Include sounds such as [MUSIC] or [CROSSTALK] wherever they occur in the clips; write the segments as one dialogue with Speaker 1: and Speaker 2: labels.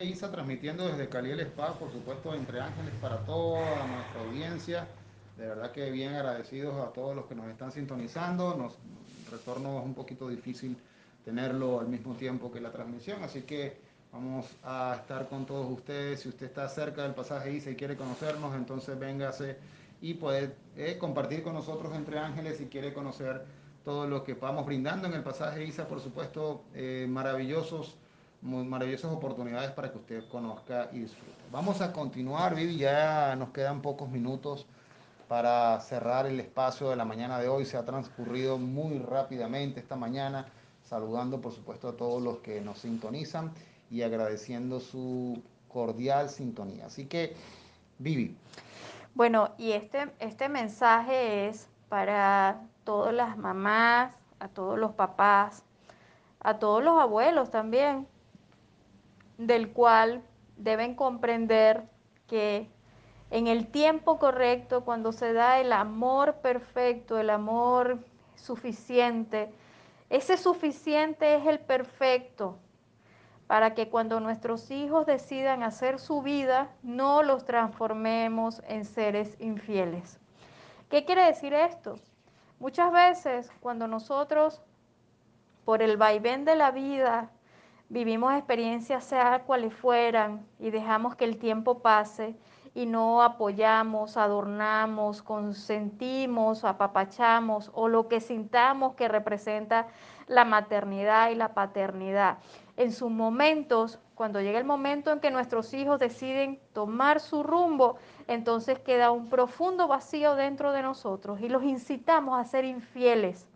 Speaker 1: Isa transmitiendo desde Cali el Spa, por supuesto, entre ángeles para toda nuestra audiencia. De verdad que bien agradecidos a todos los que nos están sintonizando. Nos retorno es un poquito difícil tenerlo al mismo tiempo que la transmisión, así que vamos a estar con todos ustedes. Si usted está cerca del pasaje Isa y quiere conocernos, entonces véngase y poder eh, compartir con nosotros entre ángeles si quiere conocer todo lo que vamos brindando en el pasaje Isa, por supuesto, eh, maravillosos maravillosas oportunidades para que usted conozca y disfrute. Vamos a continuar, Vivi, ya nos quedan pocos minutos para cerrar el espacio de la mañana de hoy. Se ha transcurrido muy rápidamente esta mañana, saludando por supuesto a todos los que nos sintonizan y agradeciendo su cordial sintonía. Así que, Vivi.
Speaker 2: Bueno, y este, este mensaje es para todas las mamás, a todos los papás, a todos los abuelos también, del cual deben comprender que en el tiempo correcto, cuando se da el amor perfecto, el amor suficiente, ese suficiente es el perfecto para que cuando nuestros hijos decidan hacer su vida, no los transformemos en seres infieles. ¿Qué quiere decir esto? Muchas veces cuando nosotros, por el vaivén de la vida, vivimos experiencias, sea cuales fueran, y dejamos que el tiempo pase y no apoyamos, adornamos, consentimos, apapachamos o lo que sintamos que representa la maternidad y la paternidad. En sus momentos, cuando llega el momento en que nuestros hijos deciden tomar su rumbo, entonces queda un profundo vacío dentro de nosotros y los incitamos a ser infieles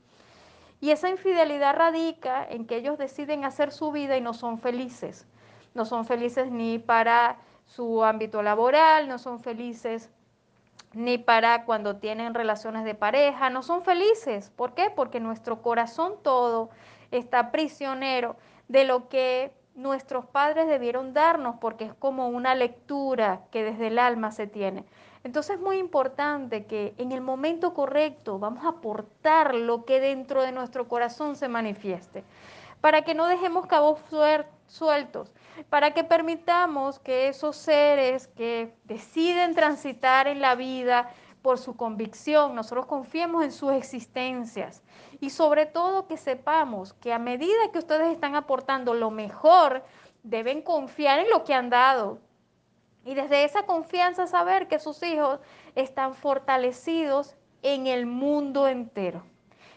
Speaker 2: y esa infidelidad radica en que ellos deciden hacer su vida y no son felices. No son felices ni para su ámbito laboral, no son felices ni para cuando tienen relaciones de pareja, no son felices. ¿Por qué? Porque nuestro corazón todo está prisionero de lo que nuestros padres debieron darnos, porque es como una lectura que desde el alma se tiene. Entonces es muy importante que en el momento correcto vamos a aportar lo que dentro de nuestro corazón se manifieste, para que no dejemos cabos sueltos, para que permitamos que esos seres que deciden transitar en la vida por su convicción, nosotros confiemos en sus existencias. Y sobre todo que sepamos que a medida que ustedes están aportando lo mejor, deben confiar en lo que han dado, y desde esa confianza saber que sus hijos están fortalecidos en el mundo entero.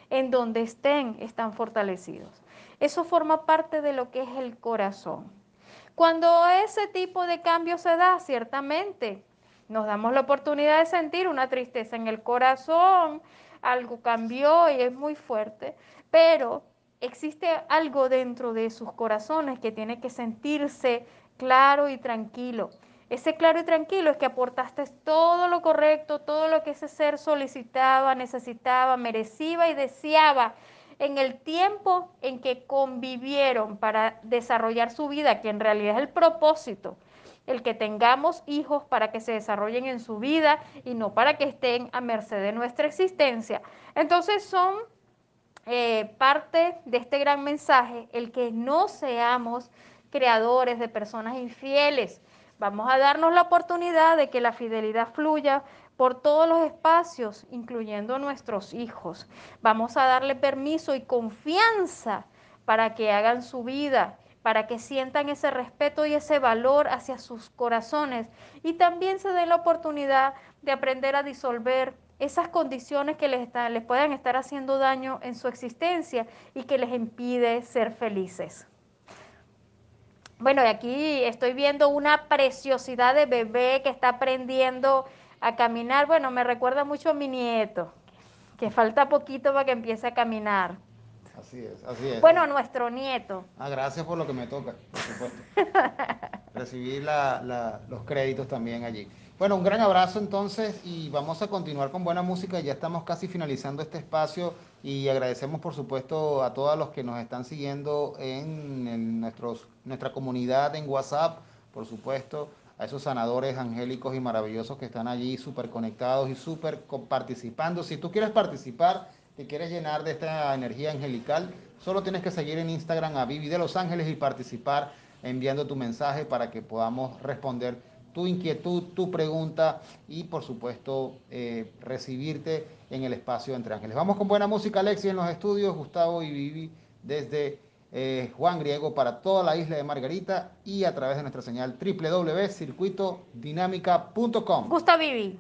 Speaker 2: En donde estén, están fortalecidos. Eso forma parte de lo que es el corazón. Cuando ese tipo de cambio se da, ciertamente, nos damos la oportunidad de sentir una tristeza en el corazón, algo cambió y es muy fuerte, pero existe algo dentro de sus corazones que tiene que sentirse claro y tranquilo. Ese claro y tranquilo es que aportaste todo lo correcto, todo lo que ese ser solicitaba, necesitaba, merecía y deseaba en el tiempo en que convivieron para desarrollar su vida, que en realidad es el propósito, el que tengamos hijos para que se desarrollen en su vida y no para que estén a merced de nuestra existencia. Entonces son eh, parte de este gran mensaje, el que no seamos creadores de personas infieles, Vamos a darnos la oportunidad de que la fidelidad fluya por todos los espacios, incluyendo nuestros hijos. Vamos a darle permiso y confianza para que hagan su vida, para que sientan ese respeto y ese valor hacia sus corazones y también se den la oportunidad de aprender a disolver esas condiciones que les, les puedan estar haciendo daño en su existencia y que les impide ser felices. Bueno, aquí estoy viendo una preciosidad de bebé que está aprendiendo a caminar. Bueno, me recuerda mucho a mi nieto, que falta poquito para que empiece a caminar.
Speaker 1: Así es, así es.
Speaker 2: Bueno, nuestro nieto.
Speaker 1: Ah, gracias por lo que me toca, por supuesto. [LAUGHS] Recibir los créditos también allí. Bueno, un gran abrazo entonces y vamos a continuar con buena música. Ya estamos casi finalizando este espacio y agradecemos por supuesto a todos los que nos están siguiendo en, nuestros, nuestra comunidad en WhatsApp, por supuesto, a esos sanadores angélicos y maravillosos que están allí súper conectados y súper participando. Si tú quieres participar, te quieres llenar de esta energía angelical, solo tienes que seguir en Instagram a Vivi de Los Ángeles y participar enviando tu mensaje para que podamos responder tu inquietud, tu pregunta y por supuesto eh, recibirte en el espacio entre ángeles. Vamos con buena música, Alexi, en los estudios, Gustavo y Vivi desde eh, Juan Griego para toda la isla de Margarita y a través de nuestra señal www.circuitodinámica.com.
Speaker 2: Gusta Vivi.